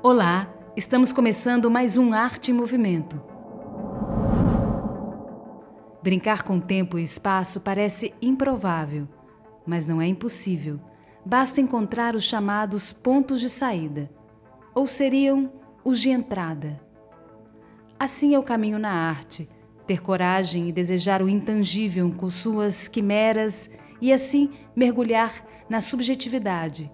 Olá, estamos começando mais um Arte em Movimento. Brincar com tempo e espaço parece improvável, mas não é impossível. Basta encontrar os chamados pontos de saída, ou seriam os de entrada. Assim é o caminho na arte, ter coragem e desejar o intangível com suas quimeras e assim mergulhar na subjetividade,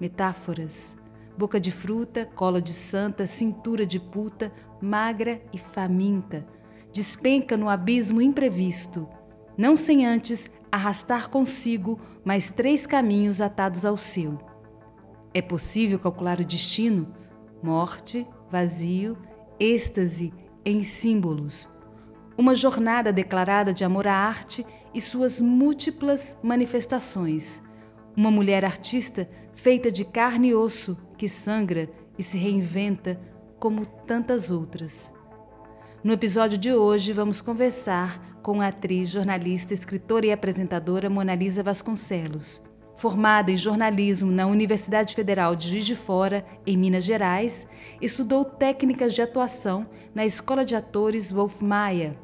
metáforas, boca de fruta, cola de santa, cintura de puta, magra e faminta, despenca no abismo imprevisto, não sem antes arrastar consigo mais três caminhos atados ao seu. É possível calcular o destino? Morte, vazio, êxtase em símbolos. Uma jornada declarada de amor à arte e suas múltiplas manifestações. Uma mulher artista feita de carne e osso que sangra e se reinventa como tantas outras. No episódio de hoje, vamos conversar com a atriz, jornalista, escritora e apresentadora Monalisa Vasconcelos. Formada em jornalismo na Universidade Federal de Juiz de Fora, em Minas Gerais, estudou técnicas de atuação na Escola de Atores Wolf Maia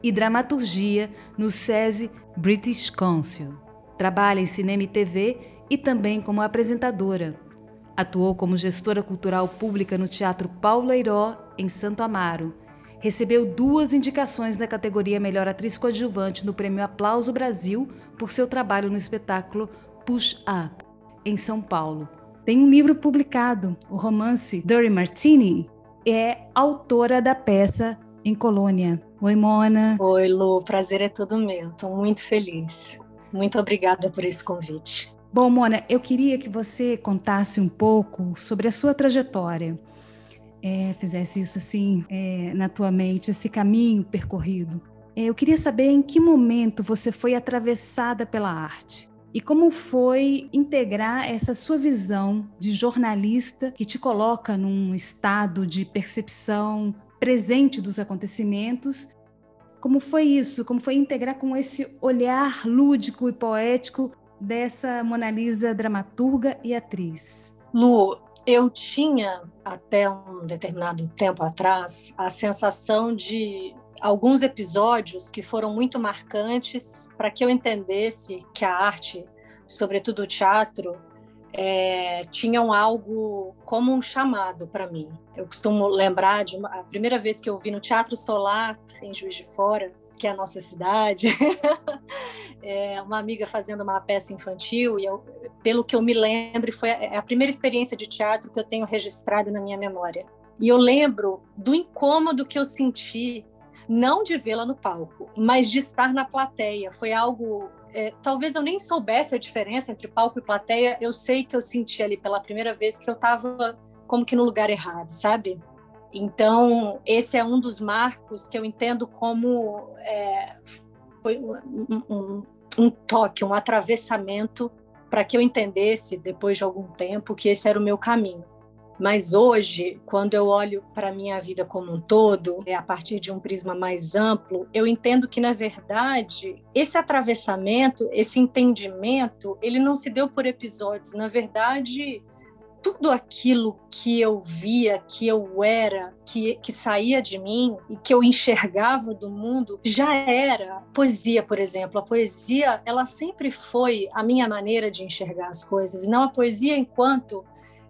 e dramaturgia no SESI British Council. Trabalha em cinema e TV e também como apresentadora. Atuou como gestora cultural pública no Teatro Paulo Eiró, em Santo Amaro. Recebeu duas indicações na categoria Melhor Atriz Coadjuvante no Prêmio Aplauso Brasil por seu trabalho no espetáculo Push Up, em São Paulo. Tem um livro publicado, o romance Dirty Martini, é autora da peça Em Colônia. Oi, Mona. Oi, Lu. Prazer é todo meu. Estou muito feliz. Muito obrigada por esse convite. Bom, Mona, eu queria que você contasse um pouco sobre a sua trajetória. É, fizesse isso assim é, na tua mente, esse caminho percorrido. É, eu queria saber em que momento você foi atravessada pela arte e como foi integrar essa sua visão de jornalista que te coloca num estado de percepção presente dos acontecimentos. Como foi isso? Como foi integrar com esse olhar lúdico e poético dessa Mona Lisa dramaturga e atriz? Lu, eu tinha até um determinado tempo atrás a sensação de alguns episódios que foram muito marcantes para que eu entendesse que a arte, sobretudo o teatro, é, tinham algo como um chamado para mim. Eu costumo lembrar de uma, a primeira vez que eu vi no Teatro Solar, em Juiz de Fora, que é a nossa cidade, é, uma amiga fazendo uma peça infantil, e eu, pelo que eu me lembro, foi a, é a primeira experiência de teatro que eu tenho registrado na minha memória. E eu lembro do incômodo que eu senti, não de vê-la no palco, mas de estar na plateia. Foi algo. É, talvez eu nem soubesse a diferença entre palco e plateia, eu sei que eu senti ali pela primeira vez que eu estava como que no lugar errado, sabe? Então, esse é um dos marcos que eu entendo como é, foi um, um, um toque, um atravessamento para que eu entendesse, depois de algum tempo, que esse era o meu caminho. Mas hoje, quando eu olho para a minha vida como um todo, é a partir de um prisma mais amplo, eu entendo que, na verdade, esse atravessamento, esse entendimento, ele não se deu por episódios. Na verdade, tudo aquilo que eu via, que eu era, que, que saía de mim e que eu enxergava do mundo já era poesia, por exemplo. A poesia, ela sempre foi a minha maneira de enxergar as coisas, e não a poesia enquanto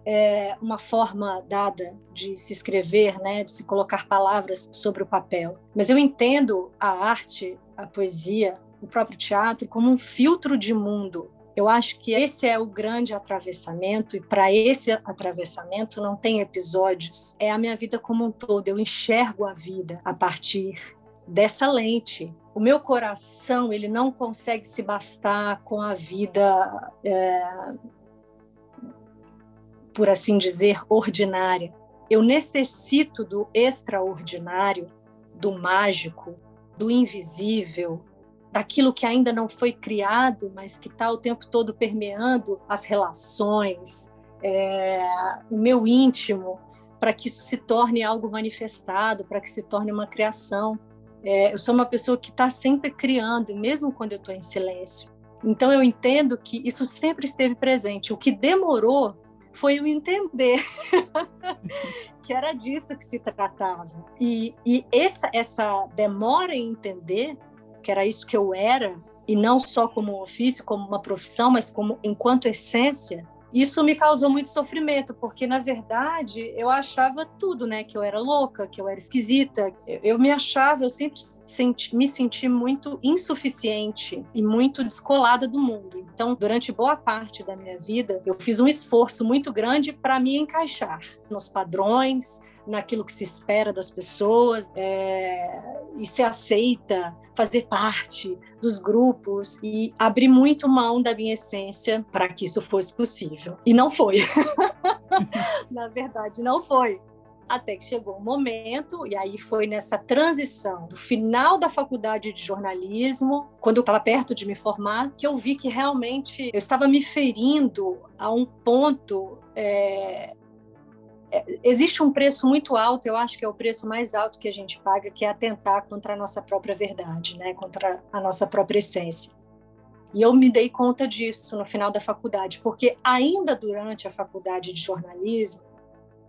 é, uma forma dada de se escrever, né, de se colocar palavras sobre o papel. Mas eu entendo a arte, a poesia, o próprio teatro como um filtro de mundo eu acho que esse é o grande atravessamento, e para esse atravessamento não tem episódios. É a minha vida como um todo. Eu enxergo a vida a partir dessa lente. O meu coração ele não consegue se bastar com a vida, é, por assim dizer, ordinária. Eu necessito do extraordinário, do mágico, do invisível, daquilo que ainda não foi criado, mas que está o tempo todo permeando as relações, é, o meu íntimo, para que isso se torne algo manifestado, para que se torne uma criação. É, eu sou uma pessoa que está sempre criando, mesmo quando eu estou em silêncio. Então eu entendo que isso sempre esteve presente. O que demorou foi eu entender que era disso que se tratava. E, e essa, essa demora em entender que era isso que eu era, e não só como um ofício, como uma profissão, mas como enquanto essência, isso me causou muito sofrimento, porque na verdade eu achava tudo, né? Que eu era louca, que eu era esquisita. Eu me achava, eu sempre senti, me senti muito insuficiente e muito descolada do mundo. Então, durante boa parte da minha vida, eu fiz um esforço muito grande para me encaixar nos padrões, naquilo que se espera das pessoas é, e se aceita fazer parte dos grupos e abrir muito mão da minha essência para que isso fosse possível. E não foi. Na verdade, não foi. Até que chegou um momento, e aí foi nessa transição do final da faculdade de jornalismo, quando eu estava perto de me formar, que eu vi que realmente eu estava me ferindo a um ponto é, existe um preço muito alto, eu acho que é o preço mais alto que a gente paga, que é atentar contra a nossa própria verdade, né? contra a nossa própria essência. E eu me dei conta disso no final da faculdade, porque ainda durante a faculdade de jornalismo,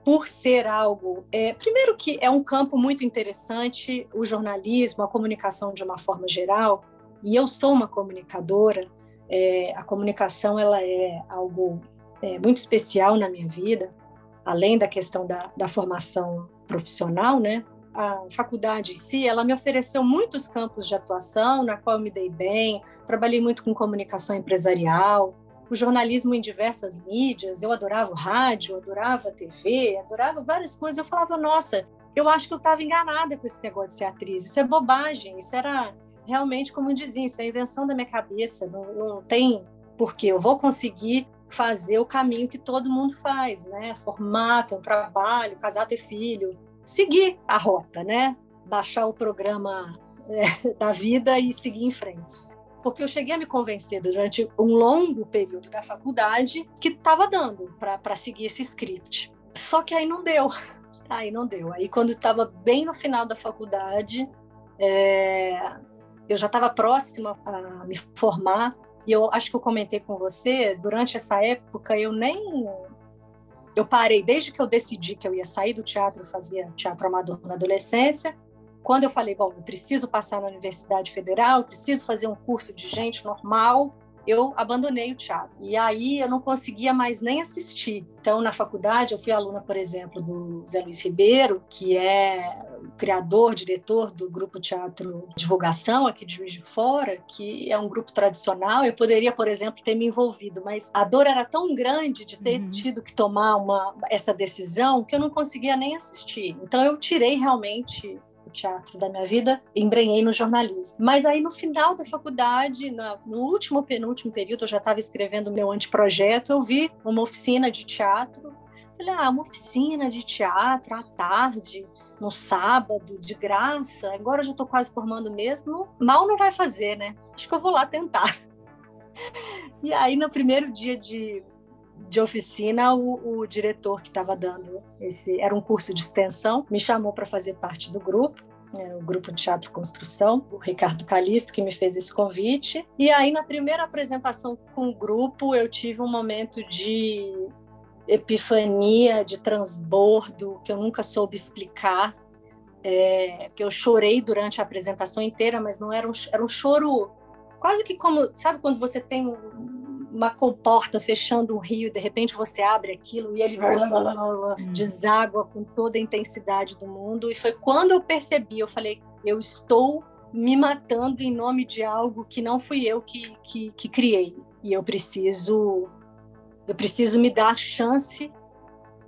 por ser algo, é, primeiro que é um campo muito interessante, o jornalismo, a comunicação de uma forma geral, e eu sou uma comunicadora, é, a comunicação ela é algo é, muito especial na minha vida, além da questão da, da formação profissional, né? A faculdade em si, ela me ofereceu muitos campos de atuação, na qual eu me dei bem. Trabalhei muito com comunicação empresarial, o jornalismo em diversas mídias. Eu adorava o rádio, adorava a TV, adorava várias coisas. Eu falava, nossa, eu acho que eu estava enganada com esse negócio de ser atriz. Isso é bobagem. Isso era realmente, como diziam, isso é invenção da minha cabeça. Não, não tem porque eu vou conseguir fazer o caminho que todo mundo faz, né? Formar, ter um trabalho, casar, ter filho, seguir a rota, né? Baixar o programa é, da vida e seguir em frente. Porque eu cheguei a me convencer durante um longo período da faculdade que estava dando para seguir esse script. Só que aí não deu. Aí não deu. Aí quando estava bem no final da faculdade, é, eu já estava próxima a me formar e eu acho que eu comentei com você, durante essa época eu nem. Eu parei, desde que eu decidi que eu ia sair do teatro, eu fazia teatro amador na adolescência. Quando eu falei, bom, eu preciso passar na Universidade Federal, preciso fazer um curso de gente normal, eu abandonei o teatro. E aí eu não conseguia mais nem assistir. Então, na faculdade, eu fui aluna, por exemplo, do Zé Luiz Ribeiro, que é criador, diretor do Grupo Teatro Divulgação aqui de Juiz de Fora, que é um grupo tradicional. Eu poderia, por exemplo, ter me envolvido, mas a dor era tão grande de ter uhum. tido que tomar uma, essa decisão que eu não conseguia nem assistir. Então, eu tirei realmente teatro da minha vida, embrenhei no jornalismo. Mas aí no final da faculdade, no último penúltimo período, eu já estava escrevendo meu anteprojeto, eu vi uma oficina de teatro. Falei, ah, uma oficina de teatro à tarde, no sábado, de graça. Agora eu já estou quase formando mesmo. Mal não vai fazer, né? Acho que eu vou lá tentar. E aí, no primeiro dia de, de oficina, o, o diretor que estava dando esse era um curso de extensão, me chamou para fazer parte do grupo. Né, o grupo de teatro construção, o Ricardo Calisto que me fez esse convite. E aí na primeira apresentação com o grupo eu tive um momento de epifania, de transbordo que eu nunca soube explicar, é, que eu chorei durante a apresentação inteira, mas não era um, era um choro quase que como sabe quando você tem um, uma comporta fechando um rio, de repente você abre aquilo e ele hum. deságua com toda a intensidade do mundo. E foi quando eu percebi, eu falei, eu estou me matando em nome de algo que não fui eu que, que, que criei. E eu preciso, eu preciso me dar chance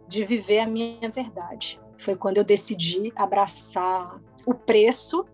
de viver a minha verdade. Foi quando eu decidi abraçar o preço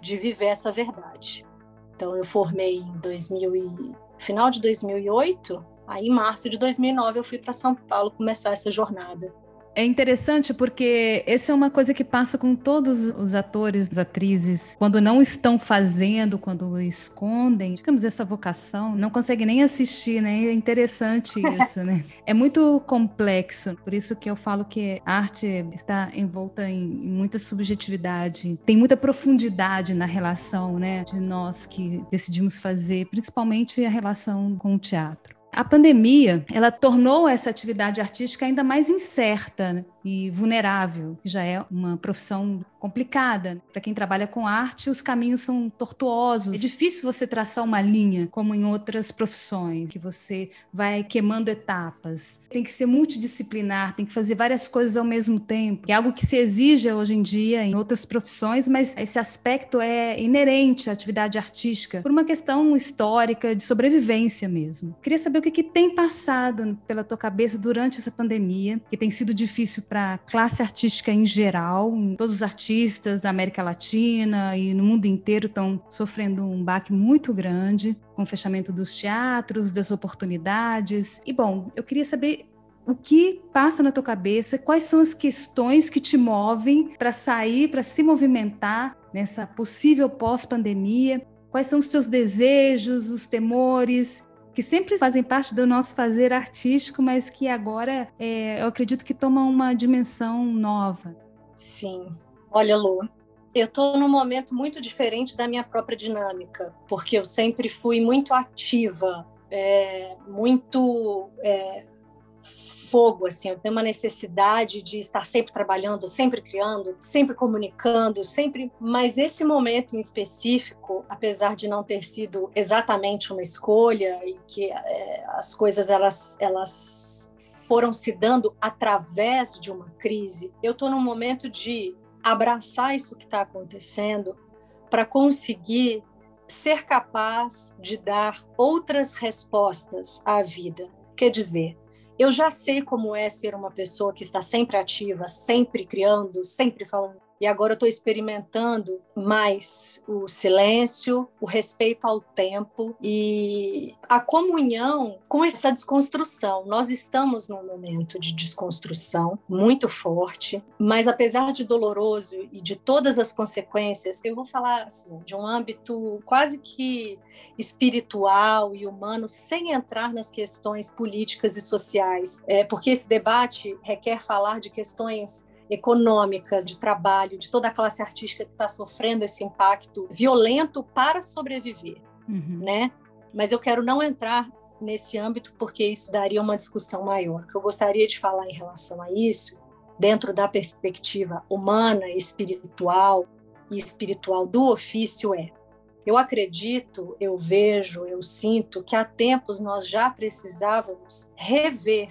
de viver essa verdade. Então eu formei em 2000 final de 2008, aí em março de 2009 eu fui para São Paulo começar essa jornada. É interessante porque essa é uma coisa que passa com todos os atores, atrizes, quando não estão fazendo, quando escondem, digamos, essa vocação, não conseguem nem assistir, né? É interessante isso, né? É muito complexo, por isso que eu falo que a arte está envolta em, em muita subjetividade, tem muita profundidade na relação, né, de nós que decidimos fazer, principalmente a relação com o teatro. A pandemia, ela tornou essa atividade artística ainda mais incerta né? E vulnerável, que já é uma profissão complicada. Para quem trabalha com arte, os caminhos são tortuosos. É difícil você traçar uma linha como em outras profissões, que você vai queimando etapas. Tem que ser multidisciplinar, tem que fazer várias coisas ao mesmo tempo. É algo que se exige hoje em dia em outras profissões, mas esse aspecto é inerente à atividade artística por uma questão histórica de sobrevivência mesmo. Queria saber o que, que tem passado pela tua cabeça durante essa pandemia, que tem sido difícil para a classe artística em geral. Todos os artistas da América Latina e no mundo inteiro estão sofrendo um baque muito grande com o fechamento dos teatros, das oportunidades. E bom, eu queria saber o que passa na tua cabeça, quais são as questões que te movem para sair, para se movimentar nessa possível pós-pandemia, quais são os teus desejos, os temores, que sempre fazem parte do nosso fazer artístico, mas que agora é, eu acredito que tomam uma dimensão nova. Sim. Olha, Lu, eu estou num momento muito diferente da minha própria dinâmica, porque eu sempre fui muito ativa, é, muito é, fogo, assim, eu tenho uma necessidade de estar sempre trabalhando, sempre criando, sempre comunicando, sempre. Mas esse momento em específico, apesar de não ter sido exatamente uma escolha e que é, as coisas elas elas foram se dando através de uma crise, eu estou num momento de abraçar isso que está acontecendo para conseguir ser capaz de dar outras respostas à vida. Quer dizer, eu já sei como é ser uma pessoa que está sempre ativa, sempre criando, sempre falando e agora eu estou experimentando mais o silêncio, o respeito ao tempo e a comunhão com essa desconstrução. Nós estamos num momento de desconstrução muito forte, mas apesar de doloroso e de todas as consequências, eu vou falar assim, de um âmbito quase que espiritual e humano, sem entrar nas questões políticas e sociais, é, porque esse debate requer falar de questões econômicas, de trabalho, de toda a classe artística que está sofrendo esse impacto violento para sobreviver, uhum. né? Mas eu quero não entrar nesse âmbito porque isso daria uma discussão maior. O que eu gostaria de falar em relação a isso, dentro da perspectiva humana, espiritual e espiritual do ofício é eu acredito, eu vejo, eu sinto que há tempos nós já precisávamos rever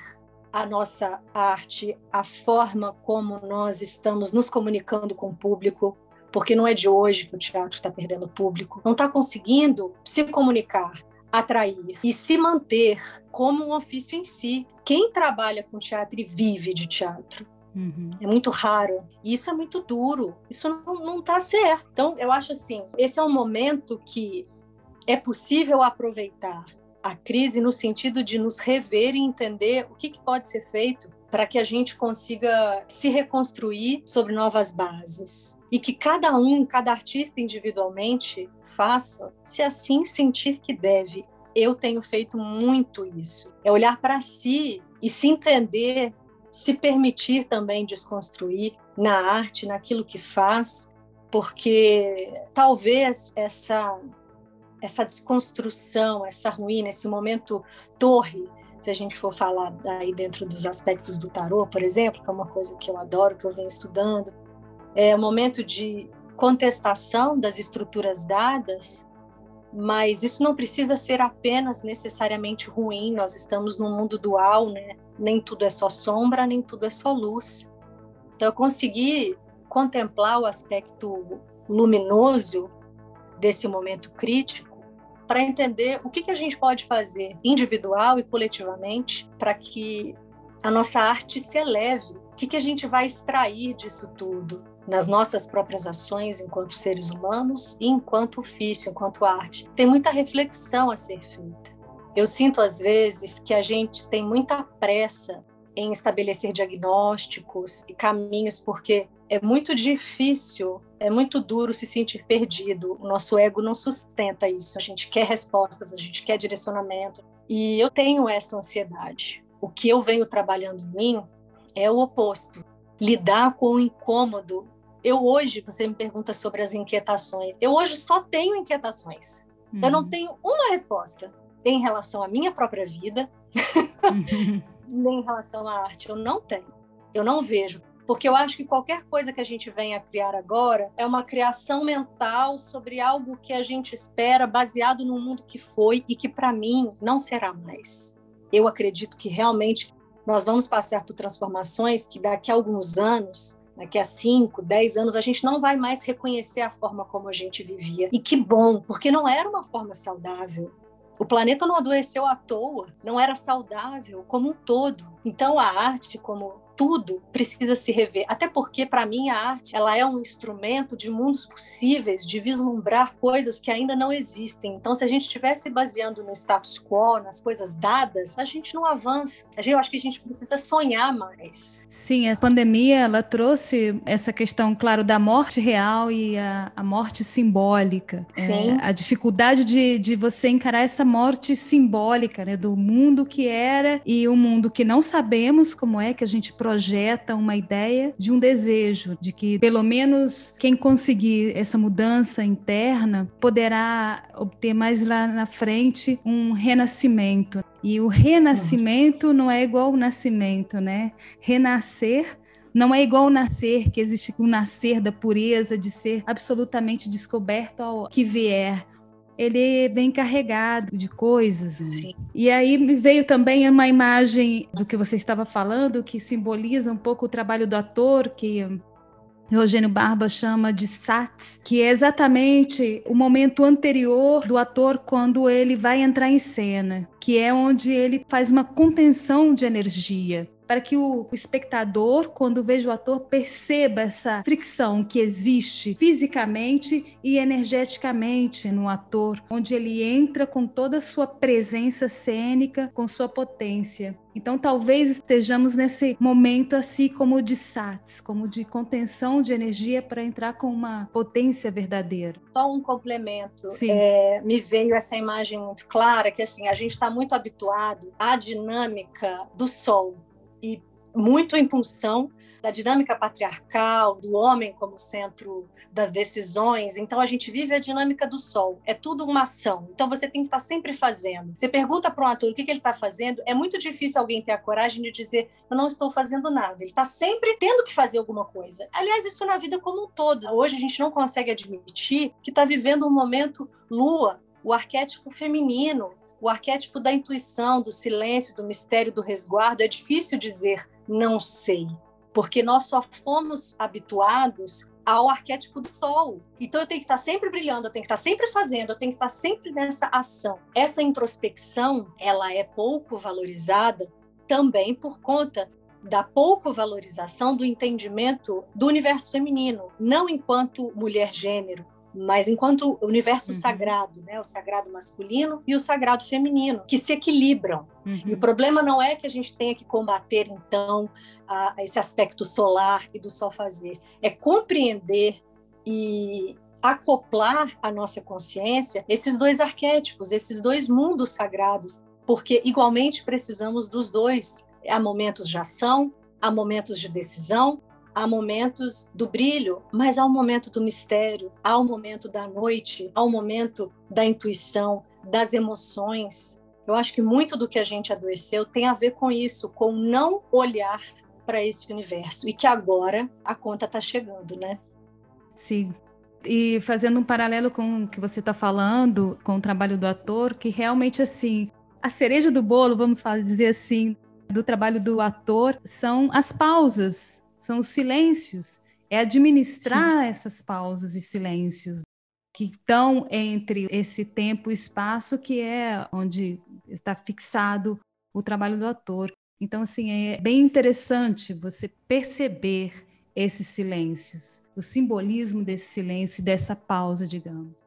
a nossa arte, a forma como nós estamos nos comunicando com o público, porque não é de hoje que o teatro está perdendo público, não está conseguindo se comunicar, atrair e se manter como um ofício em si. Quem trabalha com teatro e vive de teatro Uhum. É muito raro. E isso é muito duro. Isso não está certo. Então, eu acho assim: esse é um momento que é possível aproveitar a crise no sentido de nos rever e entender o que, que pode ser feito para que a gente consiga se reconstruir sobre novas bases. E que cada um, cada artista individualmente, faça se assim sentir que deve. Eu tenho feito muito isso. É olhar para si e se entender, se permitir também desconstruir na arte, naquilo que faz, porque talvez essa essa desconstrução, essa ruína, esse momento torre, se a gente for falar daí dentro dos aspectos do tarô, por exemplo, que é uma coisa que eu adoro, que eu venho estudando, é um momento de contestação das estruturas dadas, mas isso não precisa ser apenas necessariamente ruim. Nós estamos num mundo dual, né? Nem tudo é só sombra, nem tudo é só luz. Então, eu consegui contemplar o aspecto luminoso desse momento crítico para entender o que, que a gente pode fazer individual e coletivamente para que a nossa arte se eleve. O que, que a gente vai extrair disso tudo nas nossas próprias ações enquanto seres humanos e enquanto ofício, enquanto arte. Tem muita reflexão a ser feita. Eu sinto às vezes que a gente tem muita pressa em estabelecer diagnósticos e caminhos, porque é muito difícil, é muito duro se sentir perdido. O nosso ego não sustenta isso. A gente quer respostas, a gente quer direcionamento. E eu tenho essa ansiedade. O que eu venho trabalhando em mim é o oposto. Lidar com o incômodo. Eu hoje, você me pergunta sobre as inquietações. Eu hoje só tenho inquietações. Uhum. Eu não uhum. tenho uma resposta. em relação à minha própria vida, nem em relação à arte. Eu não tenho. Eu não vejo. Porque eu acho que qualquer coisa que a gente venha criar agora é uma criação mental sobre algo que a gente espera baseado no mundo que foi e que, para mim, não será mais. Eu acredito que realmente nós vamos passar por transformações que daqui a alguns anos daqui a 5, 10 anos, a gente não vai mais reconhecer a forma como a gente vivia. E que bom, porque não era uma forma saudável. O planeta não adoeceu à toa, não era saudável como um todo. Então a arte, como tudo precisa se rever. Até porque, para mim, a arte ela é um instrumento de mundos possíveis, de vislumbrar coisas que ainda não existem. Então, se a gente estivesse baseando no status quo, nas coisas dadas, a gente não avança. A gente, eu acho que a gente precisa sonhar mais. Sim, a pandemia ela trouxe essa questão, claro, da morte real e a, a morte simbólica. Sim. É, a dificuldade de, de você encarar essa morte simbólica, né, do mundo que era e o mundo que não sabemos como é que a gente projeta uma ideia de um desejo, de que pelo menos quem conseguir essa mudança interna poderá obter mais lá na frente um renascimento. E o renascimento não é igual ao nascimento, né? Renascer não é igual ao nascer, que existe o nascer da pureza, de ser absolutamente descoberto ao que vier ele vem carregado de coisas. Né? Sim. E aí me veio também uma imagem do que você estava falando, que simboliza um pouco o trabalho do ator, que Eugênio Barba chama de SATS, que é exatamente o momento anterior do ator quando ele vai entrar em cena, que é onde ele faz uma contenção de energia para que o espectador, quando veja o ator, perceba essa fricção que existe fisicamente e energeticamente no ator, onde ele entra com toda a sua presença cênica, com sua potência. Então, talvez estejamos nesse momento assim como de SATS, como de contenção de energia para entrar com uma potência verdadeira. Só um complemento. É, me veio essa imagem muito clara que assim a gente está muito habituado à dinâmica do Sol e muito em função da dinâmica patriarcal, do homem como centro das decisões. Então a gente vive a dinâmica do sol. É tudo uma ação. Então você tem que estar sempre fazendo. Você pergunta para um ator o que, que ele está fazendo. É muito difícil alguém ter a coragem de dizer eu não estou fazendo nada. Ele está sempre tendo que fazer alguma coisa. Aliás, isso na vida como um todo. Hoje a gente não consegue admitir que está vivendo um momento lua, o arquétipo feminino, o arquétipo da intuição, do silêncio, do mistério, do resguardo, é difícil dizer não sei, porque nós só fomos habituados ao arquétipo do sol. Então eu tenho que estar sempre brilhando, eu tenho que estar sempre fazendo, eu tenho que estar sempre nessa ação. Essa introspecção, ela é pouco valorizada também por conta da pouco valorização do entendimento do universo feminino, não enquanto mulher gênero, mas enquanto universo uhum. sagrado, né, o sagrado masculino e o sagrado feminino, que se equilibram. Uhum. E o problema não é que a gente tenha que combater, então, a, a esse aspecto solar e do sol fazer, é compreender e acoplar a nossa consciência esses dois arquétipos, esses dois mundos sagrados, porque igualmente precisamos dos dois. Há momentos de ação, há momentos de decisão, há momentos do brilho, mas há um momento do mistério, há um momento da noite, há um momento da intuição, das emoções. Eu acho que muito do que a gente adoeceu tem a ver com isso, com não olhar para esse universo e que agora a conta está chegando, né? Sim. E fazendo um paralelo com o que você está falando, com o trabalho do ator, que realmente assim, a cereja do bolo, vamos dizer assim, do trabalho do ator são as pausas são os silêncios, é administrar Sim. essas pausas e silêncios que estão entre esse tempo e espaço que é onde está fixado o trabalho do ator. Então, assim, é bem interessante você perceber esses silêncios, o simbolismo desse silêncio e dessa pausa, digamos.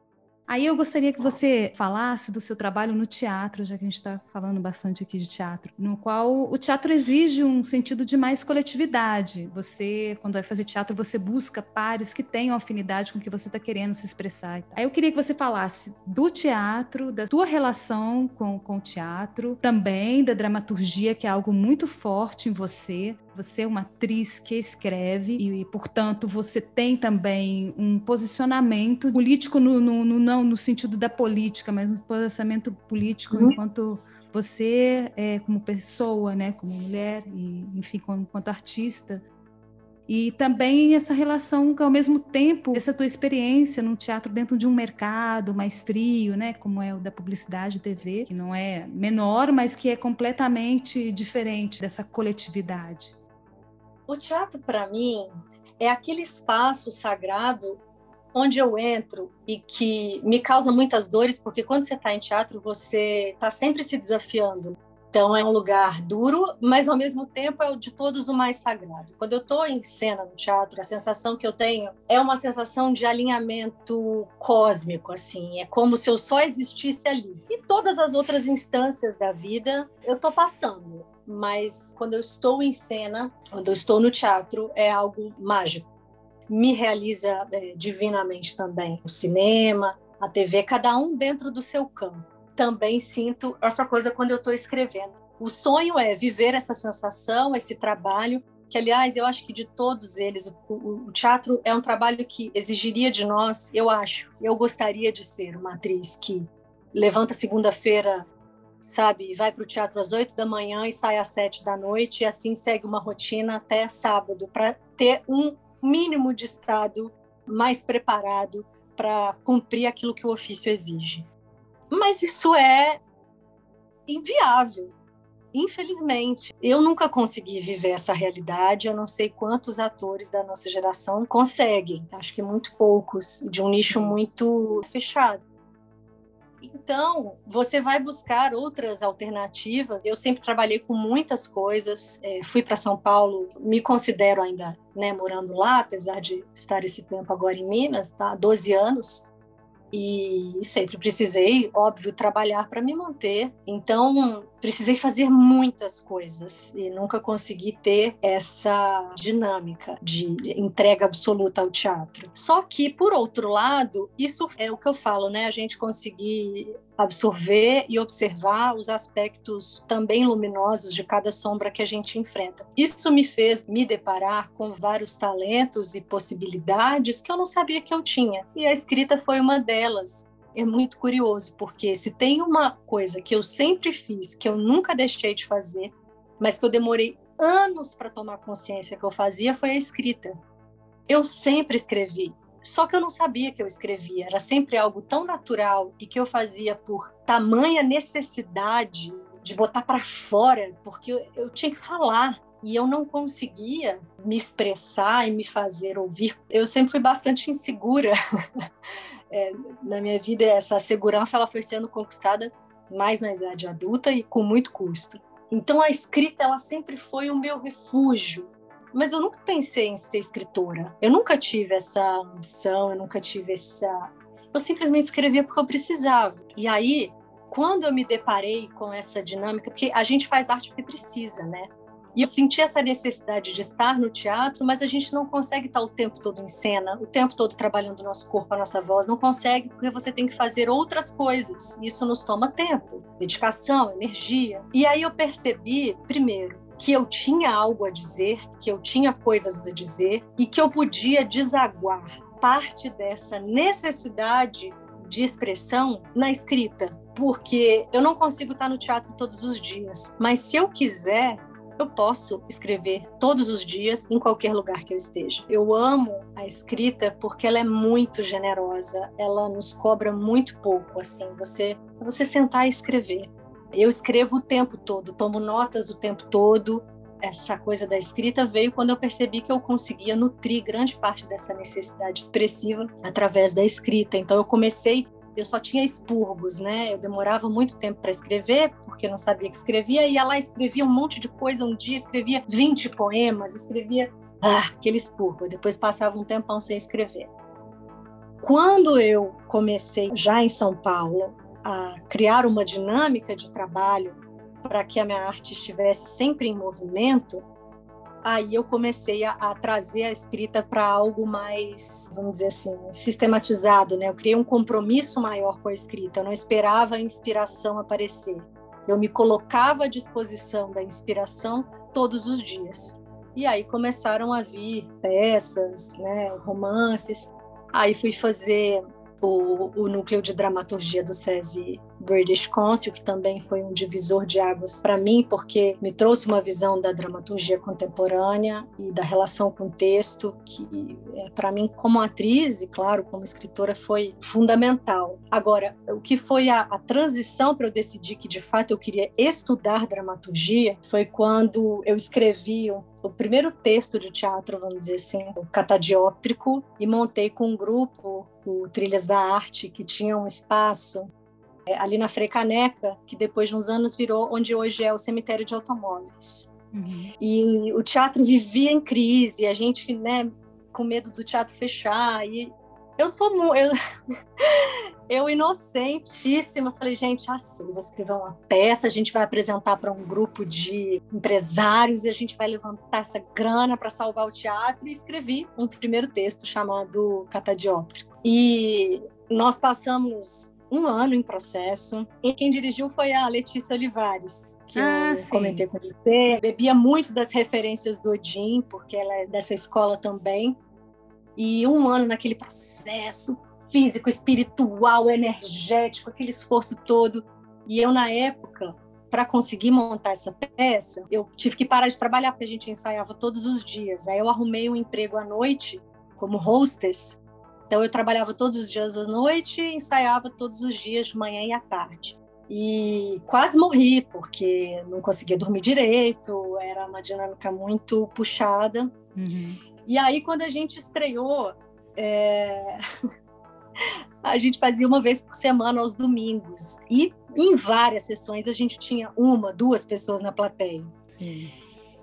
Aí eu gostaria que você falasse do seu trabalho no teatro, já que a gente está falando bastante aqui de teatro, no qual o teatro exige um sentido de mais coletividade. Você, quando vai fazer teatro, você busca pares que tenham afinidade com o que você está querendo se expressar. Aí eu queria que você falasse do teatro, da tua relação com, com o teatro, também da dramaturgia, que é algo muito forte em você, Você é uma atriz que escreve e, portanto, você tem também um posicionamento político no, no, no não no sentido da política, mas um posicionamento político uhum. enquanto você é como pessoa, né, como mulher e, enfim, enquanto artista. E também essa relação que, ao mesmo tempo, essa tua experiência no teatro dentro de um mercado mais frio, né, como é o da publicidade TV, que não é menor, mas que é completamente diferente dessa coletividade. O teatro, para mim, é aquele espaço sagrado onde eu entro e que me causa muitas dores, porque quando você está em teatro, você está sempre se desafiando. Então é um lugar duro, mas ao mesmo tempo é o de todos o mais sagrado. Quando eu estou em cena no teatro, a sensação que eu tenho é uma sensação de alinhamento cósmico, assim. É como se eu só existisse ali. E todas as outras instâncias da vida eu estou passando. Mas quando eu estou em cena, quando eu estou no teatro, é algo mágico. Me realiza é, divinamente também. O cinema, a TV, cada um dentro do seu campo também sinto essa coisa quando eu estou escrevendo. O sonho é viver essa sensação, esse trabalho, que aliás eu acho que de todos eles, o, o, teatro é um trabalho que exigiria de nós, eu acho, eu gostaria de ser uma atriz que levanta segunda-feira, sabe, vai para o teatro às oito da manhã e sai às sete da noite e assim segue uma rotina até sábado para ter um mínimo de estado mais preparado para cumprir aquilo que o ofício exige. Mas isso é inviável. Infelizmente, eu nunca consegui viver essa realidade. Eu não sei quantos atores da nossa geração conseguem. Acho que muito poucos, de um nicho muito fechado. Então, você vai buscar outras alternativas. Eu sempre trabalhei com muitas coisas. É, fui para São Paulo, me considero ainda né, morando lá, apesar de estar esse tempo agora em Minas, tá? 12 anos e sempre precisei, óbvio, trabalhar para me manter. Então, precisei fazer muitas coisas e nunca consegui ter essa dinâmica de entrega absoluta ao teatro. Só que, por outro lado, isso é o que eu falo, né? A gente conseguir absorver e observar os aspectos também luminosos de cada sombra que a gente enfrenta. Isso me fez me deparar com vários talentos e possibilidades que eu não sabia que eu tinha. E a escrita foi uma delas é muito curioso, porque se tem uma coisa que eu sempre fiz, que eu nunca deixei de fazer, mas que eu demorei anos para tomar consciência que eu fazia, foi a escrita. Eu sempre escrevi, só que eu não sabia que eu escrevia, era sempre algo tão natural e que eu fazia por tamanha necessidade de botar para fora, porque eu, eu tinha que falar e eu não conseguia me expressar e me fazer ouvir. Eu sempre fui bastante insegura é, na minha vida essa segurança ela foi sendo conquistada mais na idade adulta e com muito custo. Então a escrita ela sempre foi o meu refúgio. Mas eu nunca pensei em ser escritora. Eu nunca tive essa ambição, eu nunca tive essa. Eu simplesmente escrevia porque eu precisava. E aí, quando eu me deparei com essa dinâmica, porque a gente faz arte porque precisa, né? E eu senti essa necessidade de estar no teatro, mas a gente não consegue estar o tempo todo em cena, o tempo todo trabalhando o nosso corpo, a nossa voz. Não consegue porque você tem que fazer outras coisas. Isso nos toma tempo, dedicação, energia. E aí eu percebi, primeiro, que eu tinha algo a dizer, que eu tinha coisas a dizer e que eu podia desaguar parte dessa necessidade de expressão na escrita, porque eu não consigo estar no teatro todos os dias, mas se eu quiser, eu posso escrever todos os dias em qualquer lugar que eu esteja. Eu amo a escrita porque ela é muito generosa, ela nos cobra muito pouco, assim, você você sentar e escrever. Eu escrevo o tempo todo, tomo notas o tempo todo. Essa coisa da escrita veio quando eu percebi que eu conseguia nutrir grande parte dessa necessidade expressiva através da escrita. Então eu comecei eu só tinha expurgos, né? Eu demorava muito tempo para escrever, porque não sabia que escrevia, e ela escrevia um monte de coisa. Um dia escrevia 20 poemas, escrevia ah, aquele expurgo, depois passava um tempão sem escrever. Quando eu comecei, já em São Paulo, a criar uma dinâmica de trabalho para que a minha arte estivesse sempre em movimento, aí eu comecei a, a trazer a escrita para algo mais, vamos dizer assim, sistematizado, né? Eu criei um compromisso maior com a escrita, eu não esperava a inspiração aparecer. Eu me colocava à disposição da inspiração todos os dias. E aí começaram a vir peças, né, romances. Aí fui fazer o, o núcleo de dramaturgia do SESI British Council, que também foi um divisor de águas para mim, porque me trouxe uma visão da dramaturgia contemporânea e da relação com o texto, que é, para mim, como atriz e, claro, como escritora, foi fundamental. Agora, o que foi a, a transição para eu decidir que, de fato, eu queria estudar dramaturgia foi quando eu escrevi um o primeiro texto de teatro, vamos dizer assim, o catadióptrico, e montei com um grupo, o Trilhas da Arte, que tinha um espaço ali na Caneca, que depois de uns anos virou onde hoje é o cemitério de automóveis. Uhum. E o teatro vivia em crise, a gente, né, com medo do teatro fechar. E eu sou eu, eu inocentíssima, falei, gente, assim, vou escrever uma peça, a gente vai apresentar para um grupo de empresários e a gente vai levantar essa grana para salvar o teatro e escrevi um primeiro texto chamado Catadióptrico. E nós passamos um ano em processo. E quem dirigiu foi a Letícia Olivares, que ah, eu sim. comentei com você. Bebia muito das referências do Odin, porque ela é dessa escola também. E um ano naquele processo físico, espiritual, energético, aquele esforço todo. E eu, na época, para conseguir montar essa peça, eu tive que parar de trabalhar, porque a gente ensaiava todos os dias. Aí eu arrumei um emprego à noite como hostess então eu trabalhava todos os dias à noite e ensaiava todos os dias de manhã e à tarde. E quase morri, porque não conseguia dormir direito, era uma dinâmica muito puxada. Uhum. E aí, quando a gente estreou, é... a gente fazia uma vez por semana aos domingos. E em várias sessões a gente tinha uma, duas pessoas na plateia. Sim.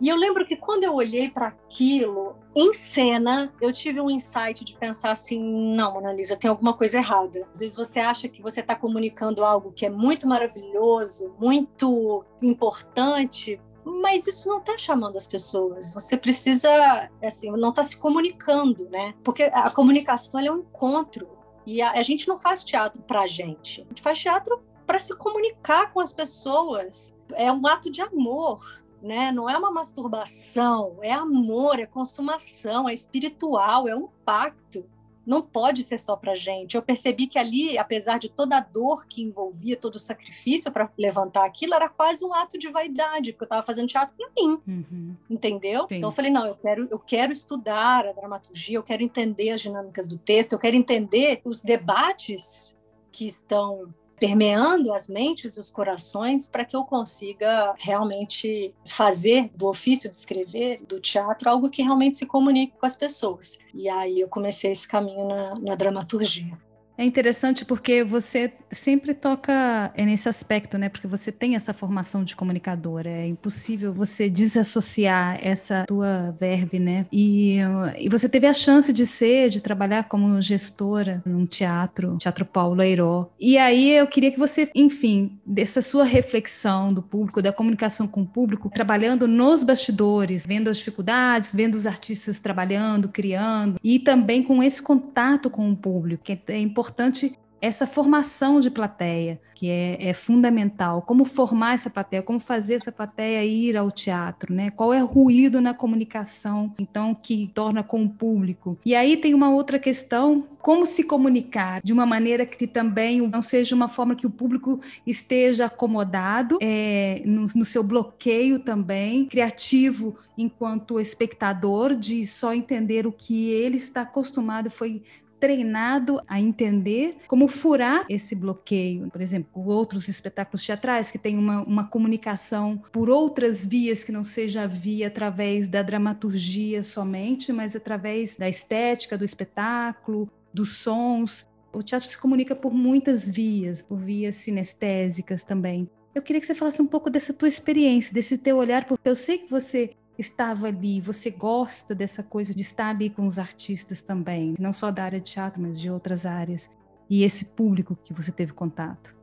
E eu lembro que quando eu olhei para aquilo em cena, eu tive um insight de pensar assim: não, Mona Lisa, tem alguma coisa errada. Às vezes você acha que você está comunicando algo que é muito maravilhoso, muito importante, mas isso não está chamando as pessoas. Você precisa, assim, não está se comunicando, né? Porque a comunicação é um encontro. E a, a gente não faz teatro para a gente. A gente faz teatro para se comunicar com as pessoas. É um ato de amor né? Não é uma masturbação, é amor, é consumação, é espiritual, é um pacto. Não pode ser só para gente. Eu percebi que ali, apesar de toda a dor que envolvia, todo o sacrifício para levantar aquilo, era quase um ato de vaidade, porque eu estava fazendo teatro para mim, uhum. entendeu? Sim. Então eu falei não, eu quero, eu quero estudar a dramaturgia, eu quero entender as dinâmicas do texto, eu quero entender os debates que estão permeando as mentes e os corações para que eu consiga realmente fazer do ofício de escrever, do teatro, algo que realmente se comunique com as pessoas. E aí eu comecei esse caminho na, na dramaturgia. É interessante porque você sempre toca nesse aspecto, né? Porque você tem essa formação de comunicadora. É impossível você desassociar essa tua verve, né? E, e você teve a chance de ser, de trabalhar como gestora num teatro, Teatro Paulo Airó. E aí eu queria que você, enfim, dessa sua reflexão do público, da comunicação com o público, trabalhando nos bastidores, vendo as dificuldades, vendo os artistas trabalhando, criando, e também com esse contato com o público, que é importante importante essa formação de plateia, que é, é, fundamental. Como formar essa plateia, como fazer essa plateia ir ao teatro, né? Qual é o ruído na comunicação, então, que torna com o público. E aí tem uma outra questão, como se comunicar de uma maneira que também não seja uma forma que o público esteja acomodado, é, no, no seu bloqueio também, criativo enquanto espectador, de só entender o que ele está acostumado, foi treinado a entender como furar esse bloqueio. Por exemplo, outros espetáculos teatrais que têm uma, uma comunicação por outras vias que não seja a via através da dramaturgia somente, mas através da estética do espetáculo, dos sons. O teatro se comunica por muitas vias, por vias sinestésicas também. Eu queria que você falasse um pouco dessa tua experiência, desse teu olhar, porque eu sei que você estava ali, você gosta dessa coisa de estar ali com os artistas também, não só da área de teatro, mas de outras áreas, e esse público que você teve contato?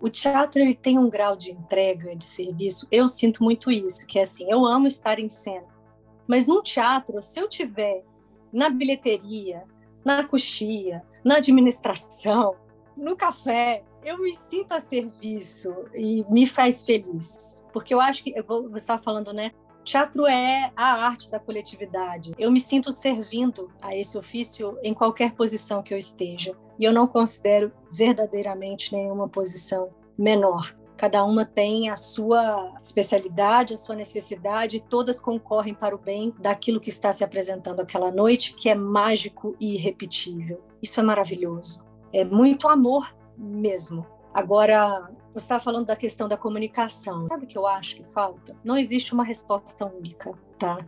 O teatro ele tem um grau de entrega, de serviço. Eu sinto muito isso, que é assim, eu amo estar em cena. Mas num teatro, se eu tiver na bilheteria, na coxia, na administração, no café, eu me sinto a serviço e me faz feliz. Porque eu acho que, você estava falando, né, Teatro é a arte da coletividade. Eu me sinto servindo a esse ofício em qualquer posição que eu esteja. E eu não considero verdadeiramente nenhuma posição menor. Cada uma tem a sua especialidade, a sua necessidade, e todas concorrem para o bem daquilo que está se apresentando aquela noite, que é mágico e irrepetível. Isso é maravilhoso. É muito amor mesmo. Agora, você estava falando da questão da comunicação. Sabe o que eu acho que falta? Não existe uma resposta única, tá?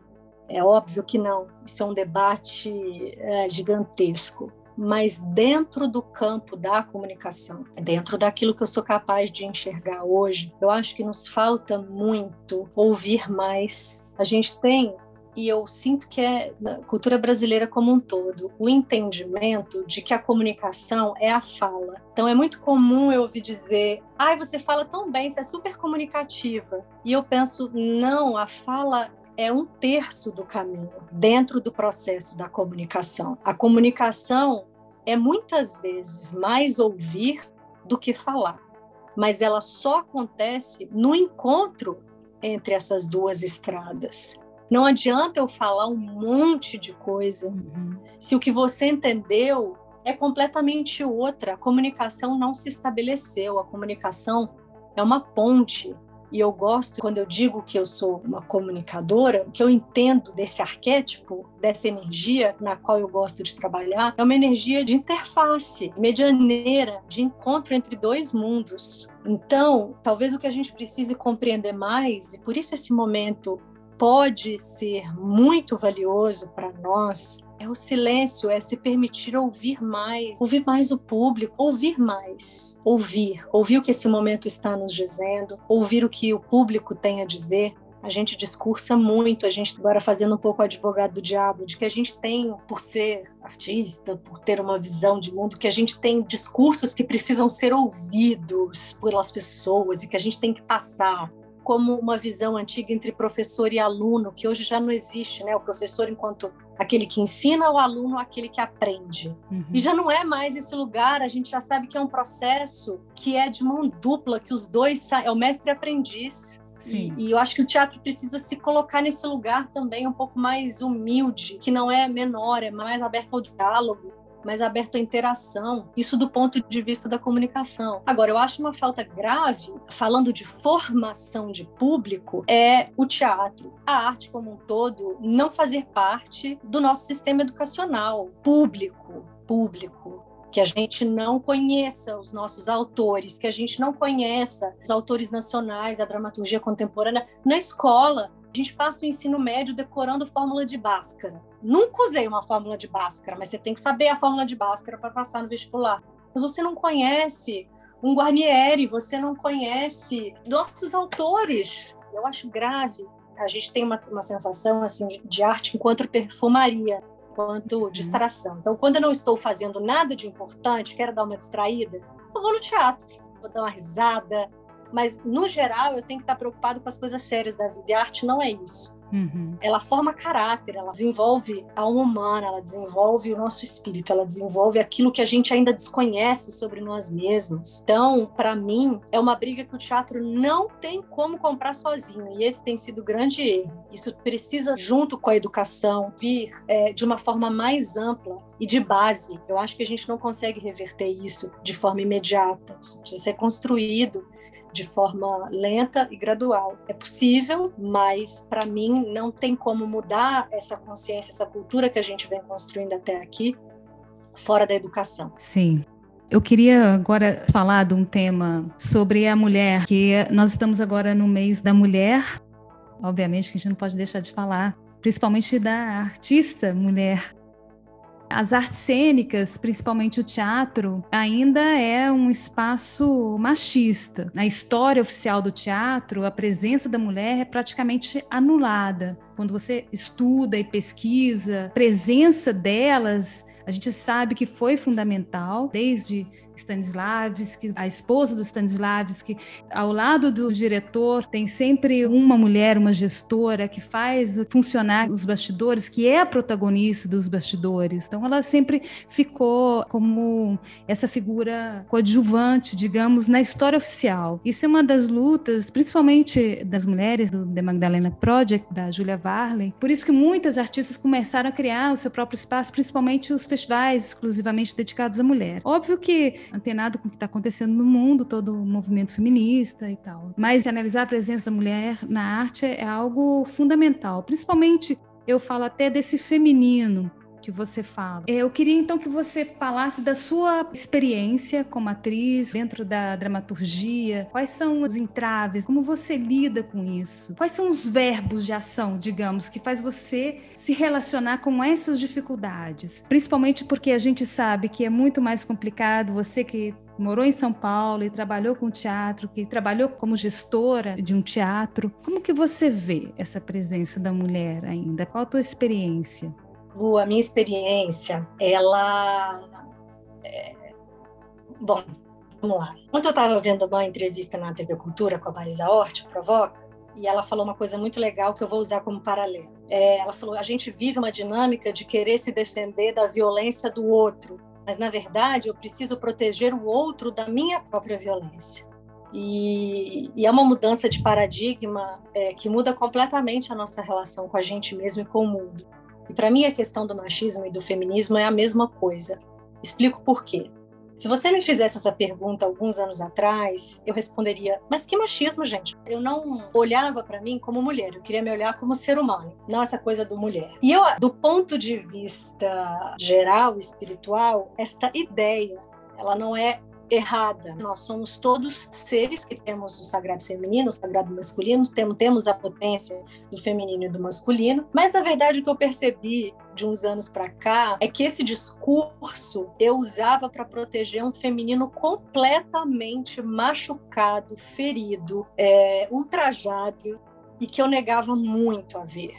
É óbvio que não. Isso é um debate é, gigantesco mas dentro do campo da comunicação, dentro daquilo que eu sou capaz de enxergar hoje, eu acho que nos falta muito ouvir mais. A gente tem e eu sinto que é na cultura brasileira como um todo o entendimento de que a comunicação é a fala. Então é muito comum eu ouvir dizer: "Ai, você fala tão bem, você é super comunicativa". E eu penso: "Não, a fala é um terço do caminho dentro do processo da comunicação. A comunicação é muitas vezes mais ouvir do que falar, mas ela só acontece no encontro entre essas duas estradas. Não adianta eu falar um monte de coisa uhum. se o que você entendeu é completamente outra. A comunicação não se estabeleceu, a comunicação é uma ponte e eu gosto, quando eu digo que eu sou uma comunicadora, o que eu entendo desse arquétipo, dessa energia na qual eu gosto de trabalhar, é uma energia de interface, medianeira, de encontro entre dois mundos. Então, talvez o que a gente precise compreender mais, e por isso esse momento pode ser muito valioso para nós, é o silêncio, é se permitir ouvir mais, ouvir mais o público, ouvir mais, ouvir, ouvir o que esse momento está nos dizendo, ouvir o que o público tem a dizer. A gente discursa muito, a gente agora fazendo um pouco advogado do diabo, de que a gente tem, por ser artista, por ter uma visão de mundo, que a gente tem discursos que precisam ser ouvidos pelas pessoas e que a gente tem que passar como uma visão antiga entre professor e aluno, que hoje já não existe, né? O professor enquanto aquele que ensina, o aluno aquele que aprende. Uhum. E já não é mais esse lugar, a gente já sabe que é um processo que é de mão dupla, que os dois é o mestre e aprendiz. E, e, eu acho que o teatro precisa se colocar nesse lugar também um pouco mais humilde, que não é menor, é mais aberto ao diálogo, mais aberto à interação, isso do ponto de vista da comunicação. Agora, eu acho uma falta grave, falando de formação de público, é o teatro, a arte como um todo, não fazer parte do nosso sistema educacional público, público que a gente não conheça os nossos autores, que a gente não conheça os autores nacionais, a dramaturgia contemporânea na escola. A gente passa o ensino médio decorando fórmula de Bhaskara. Nunca usei uma fórmula de Bhaskara, mas você tem que saber a fórmula de Bhaskara para passar no vestibular. Mas você não conhece um Guarnieri, você não conhece nossos autores. Eu acho grave. A gente tem uma, uma sensação assim de arte enquanto perfumaria, enquanto uhum. distração. Então, quando eu não estou fazendo nada de importante, quero dar uma distraída, eu vou no teatro, vou dar uma risada, mas no geral eu tenho que estar preocupado com as coisas sérias da vida. E a arte não é isso. Uhum. Ela forma caráter, ela desenvolve a alma humana, ela desenvolve o nosso espírito, ela desenvolve aquilo que a gente ainda desconhece sobre nós mesmos. Então, para mim, é uma briga que o teatro não tem como comprar sozinho, e esse tem sido o grande erro. Isso precisa, junto com a educação, vir é, de uma forma mais ampla e de base. Eu acho que a gente não consegue reverter isso de forma imediata. Isso precisa ser construído de forma lenta e gradual. É possível, mas para mim não tem como mudar essa consciência, essa cultura que a gente vem construindo até aqui fora da educação. Sim. Eu queria agora falar de um tema sobre a mulher, que nós estamos agora no mês da mulher. Obviamente que a gente não pode deixar de falar, principalmente da artista mulher as artes cênicas, principalmente o teatro, ainda é um espaço machista. Na história oficial do teatro, a presença da mulher é praticamente anulada. Quando você estuda e pesquisa, a presença delas a gente sabe que foi fundamental desde Stanislavski, a esposa do Stanislavski. Ao lado do diretor tem sempre uma mulher, uma gestora que faz funcionar os bastidores, que é a protagonista dos bastidores. Então ela sempre ficou como essa figura coadjuvante, digamos, na história oficial. Isso é uma das lutas, principalmente das mulheres do The Magdalena Project, da Julia Varley. Por isso que muitas artistas começaram a criar o seu próprio espaço, principalmente os festivais exclusivamente dedicados à mulher. Óbvio que antenado com o que está acontecendo no mundo, todo o movimento feminista e tal. Mas analisar a presença da mulher na arte é algo fundamental, principalmente eu falo até desse feminino que você fala. É, eu queria então que você falasse da sua experiência como atriz dentro da dramaturgia. Quais são os entraves? Como você lida com isso? Quais são os verbos de ação, digamos, que faz você se relacionar com essas dificuldades? Principalmente porque a gente sabe que é muito mais complicado você que morou em São Paulo e trabalhou com teatro, que trabalhou como gestora de um teatro. Como que você vê essa presença da mulher ainda? Qual a tua experiência? Lu, a minha experiência, ela. É... Bom, vamos lá. Ontem eu estava vendo uma entrevista na TV Cultura com a Marisa Hort, Provoca, e ela falou uma coisa muito legal que eu vou usar como paralelo. É, ela falou: a gente vive uma dinâmica de querer se defender da violência do outro, mas na verdade eu preciso proteger o outro da minha própria violência. E, e é uma mudança de paradigma é, que muda completamente a nossa relação com a gente mesmo e com o mundo. E para mim a questão do machismo e do feminismo é a mesma coisa. Explico por quê. Se você me fizesse essa pergunta alguns anos atrás, eu responderia: mas que machismo, gente? Eu não olhava para mim como mulher, eu queria me olhar como ser humano, não essa coisa do mulher. E eu, do ponto de vista geral, espiritual, esta ideia, ela não é errada. Nós somos todos seres que temos o sagrado feminino, o sagrado masculino, temos, a potência do feminino e do masculino, mas na verdade o que eu percebi de uns anos para cá é que esse discurso eu usava para proteger um feminino completamente machucado, ferido, é, ultrajado e que eu negava muito a ver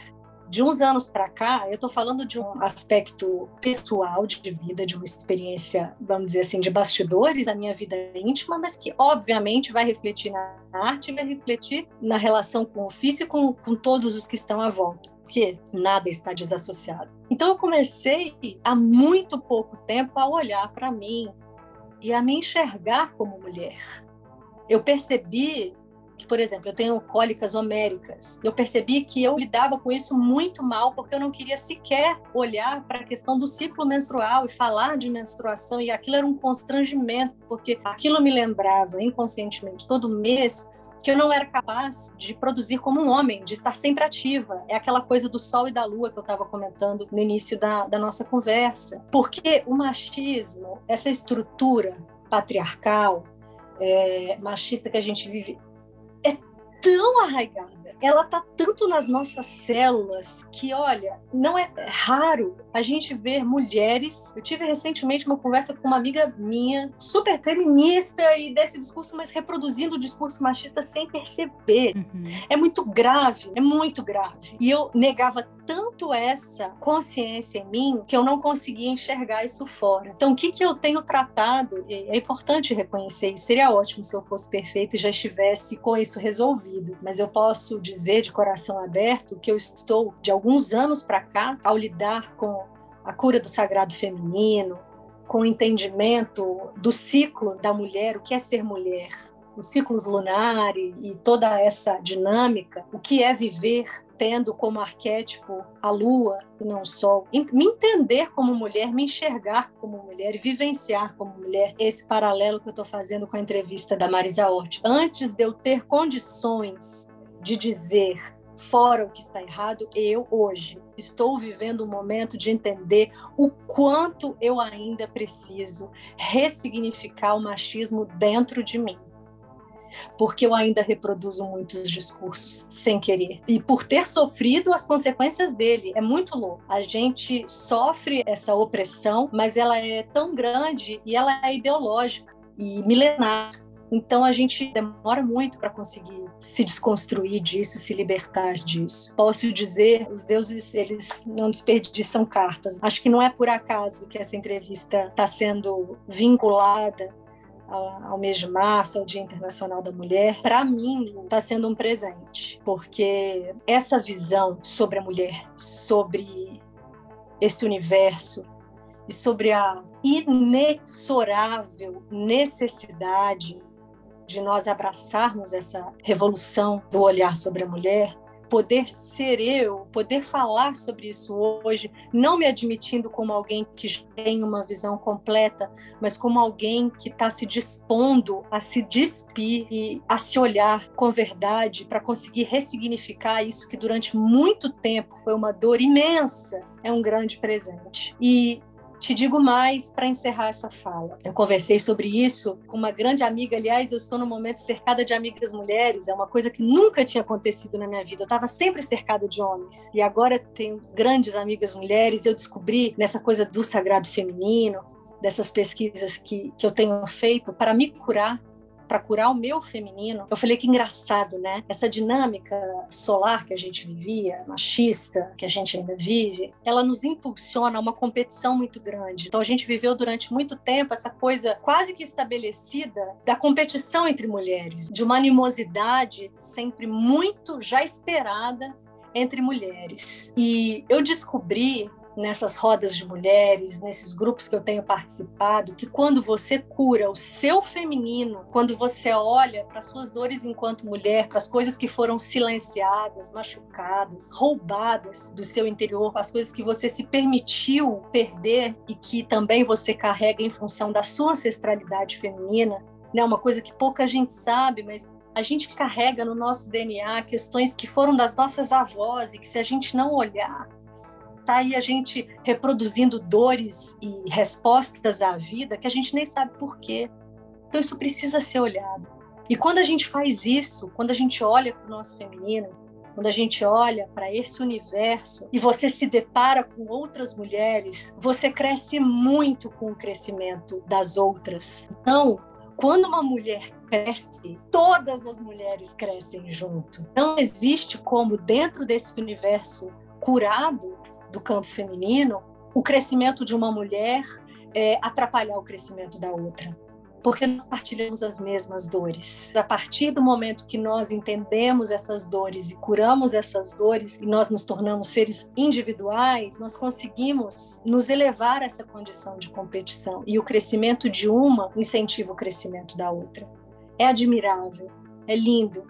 de uns anos para cá, eu estou falando de um aspecto pessoal de vida, de uma experiência, vamos dizer assim, de bastidores da minha vida íntima, mas que obviamente vai refletir na arte, vai refletir na relação com o ofício e com, com todos os que estão à volta, porque nada está desassociado. Então eu comecei há muito pouco tempo a olhar para mim e a me enxergar como mulher. Eu percebi que, por exemplo, eu tenho cólicas homéricas. Eu percebi que eu lidava com isso muito mal porque eu não queria sequer olhar para a questão do ciclo menstrual e falar de menstruação e aquilo era um constrangimento porque aquilo me lembrava inconscientemente todo mês que eu não era capaz de produzir como um homem, de estar sempre ativa. É aquela coisa do sol e da lua que eu estava comentando no início da, da nossa conversa. Porque o machismo, essa estrutura patriarcal, é, machista que a gente vive, é tão arraigada, ela tá tanto nas nossas células que, olha, não é raro a gente ver mulheres. Eu tive recentemente uma conversa com uma amiga minha, super feminista e desse discurso, mas reproduzindo o discurso machista sem perceber. Uhum. É muito grave, é muito grave. E eu negava tanto essa consciência em mim que eu não conseguia enxergar isso fora. Então, o que, que eu tenho tratado, e é importante reconhecer isso, seria ótimo se eu fosse perfeito e já estivesse com isso resolvido, mas eu posso dizer de coração aberto que eu estou, de alguns anos para cá, ao lidar com a cura do sagrado feminino, com o entendimento do ciclo da mulher, o que é ser mulher, os ciclos lunares e toda essa dinâmica, o que é viver tendo como arquétipo a lua e não o sol, me entender como mulher, me enxergar como mulher e vivenciar como mulher, esse paralelo que eu estou fazendo com a entrevista da Marisa Hort. Antes de eu ter condições de dizer fora o que está errado, eu hoje estou vivendo um momento de entender o quanto eu ainda preciso ressignificar o machismo dentro de mim porque eu ainda reproduzo muitos discursos sem querer. E por ter sofrido as consequências dele. É muito louco. A gente sofre essa opressão, mas ela é tão grande e ela é ideológica e milenar. Então a gente demora muito para conseguir se desconstruir disso, se libertar disso. Posso dizer, os deuses eles não desperdiçam cartas. Acho que não é por acaso que essa entrevista está sendo vinculada ao mês de março, ao Dia Internacional da Mulher, para mim está sendo um presente, porque essa visão sobre a mulher, sobre esse universo e sobre a inexorável necessidade de nós abraçarmos essa revolução do olhar sobre a mulher, poder ser eu, poder falar sobre isso hoje, não me admitindo como alguém que tem uma visão completa, mas como alguém que está se dispondo a se despir e a se olhar com verdade para conseguir ressignificar isso que durante muito tempo foi uma dor imensa, é um grande presente. E te digo mais para encerrar essa fala. Eu conversei sobre isso com uma grande amiga. Aliás, eu estou no momento cercada de amigas mulheres. É uma coisa que nunca tinha acontecido na minha vida. Eu estava sempre cercada de homens. E agora tenho grandes amigas mulheres. Eu descobri nessa coisa do sagrado feminino, dessas pesquisas que, que eu tenho feito para me curar para curar o meu feminino. Eu falei que engraçado, né? Essa dinâmica solar que a gente vivia, machista, que a gente ainda vive, ela nos impulsiona a uma competição muito grande. Então a gente viveu durante muito tempo essa coisa quase que estabelecida da competição entre mulheres, de uma animosidade sempre muito já esperada entre mulheres. E eu descobri nessas rodas de mulheres, nesses grupos que eu tenho participado, que quando você cura o seu feminino, quando você olha para suas dores enquanto mulher, para as coisas que foram silenciadas, machucadas, roubadas do seu interior, as coisas que você se permitiu perder e que também você carrega em função da sua ancestralidade feminina, né? Uma coisa que pouca gente sabe, mas a gente carrega no nosso DNA questões que foram das nossas avós e que se a gente não olhar tá aí a gente reproduzindo dores e respostas à vida que a gente nem sabe por quê. Então isso precisa ser olhado. E quando a gente faz isso, quando a gente olha para o nosso feminino, quando a gente olha para esse universo e você se depara com outras mulheres, você cresce muito com o crescimento das outras. Então, quando uma mulher cresce, todas as mulheres crescem junto. Não existe como, dentro desse universo curado, do campo feminino, o crescimento de uma mulher é, atrapalhar o crescimento da outra. Porque nós partilhamos as mesmas dores. A partir do momento que nós entendemos essas dores e curamos essas dores, e nós nos tornamos seres individuais, nós conseguimos nos elevar a essa condição de competição. E o crescimento de uma incentiva o crescimento da outra. É admirável, é lindo.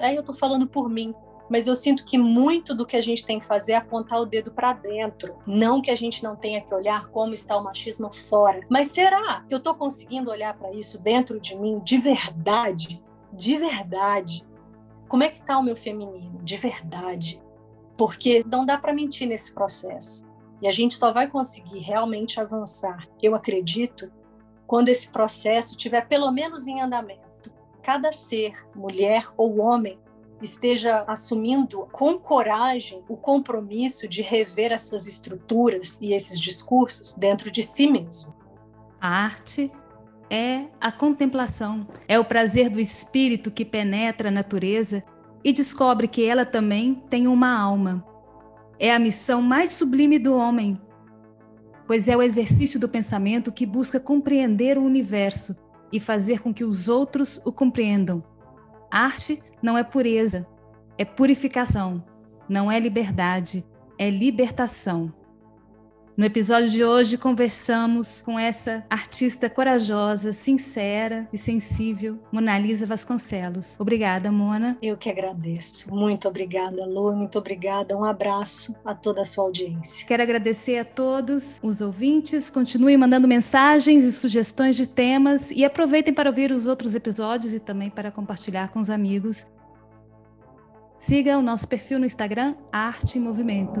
Aí eu estou falando por mim, mas eu sinto que muito do que a gente tem que fazer é apontar o dedo para dentro. Não que a gente não tenha que olhar como está o machismo fora. Mas será que eu estou conseguindo olhar para isso dentro de mim de verdade? De verdade. Como é que está o meu feminino? De verdade. Porque não dá para mentir nesse processo. E a gente só vai conseguir realmente avançar, eu acredito, quando esse processo estiver pelo menos em andamento. Cada ser, mulher ou homem, esteja assumindo com coragem o compromisso de rever essas estruturas e esses discursos dentro de si mesmo. A arte é a contemplação, é o prazer do espírito que penetra a natureza e descobre que ela também tem uma alma. É a missão mais sublime do homem, pois é o exercício do pensamento que busca compreender o universo e fazer com que os outros o compreendam, Arte não é pureza, é purificação. Não é liberdade, é libertação. No episódio de hoje, conversamos com essa artista corajosa, sincera e sensível, Monalisa Vasconcelos. Obrigada, Mona. Eu que agradeço. Muito obrigada, Lu. Muito obrigada. Um abraço a toda a sua audiência. Quero agradecer a todos os ouvintes. Continuem mandando mensagens e sugestões de temas e aproveitem para ouvir os outros episódios e também para compartilhar com os amigos. Siga o nosso perfil no Instagram, Arte e Movimento.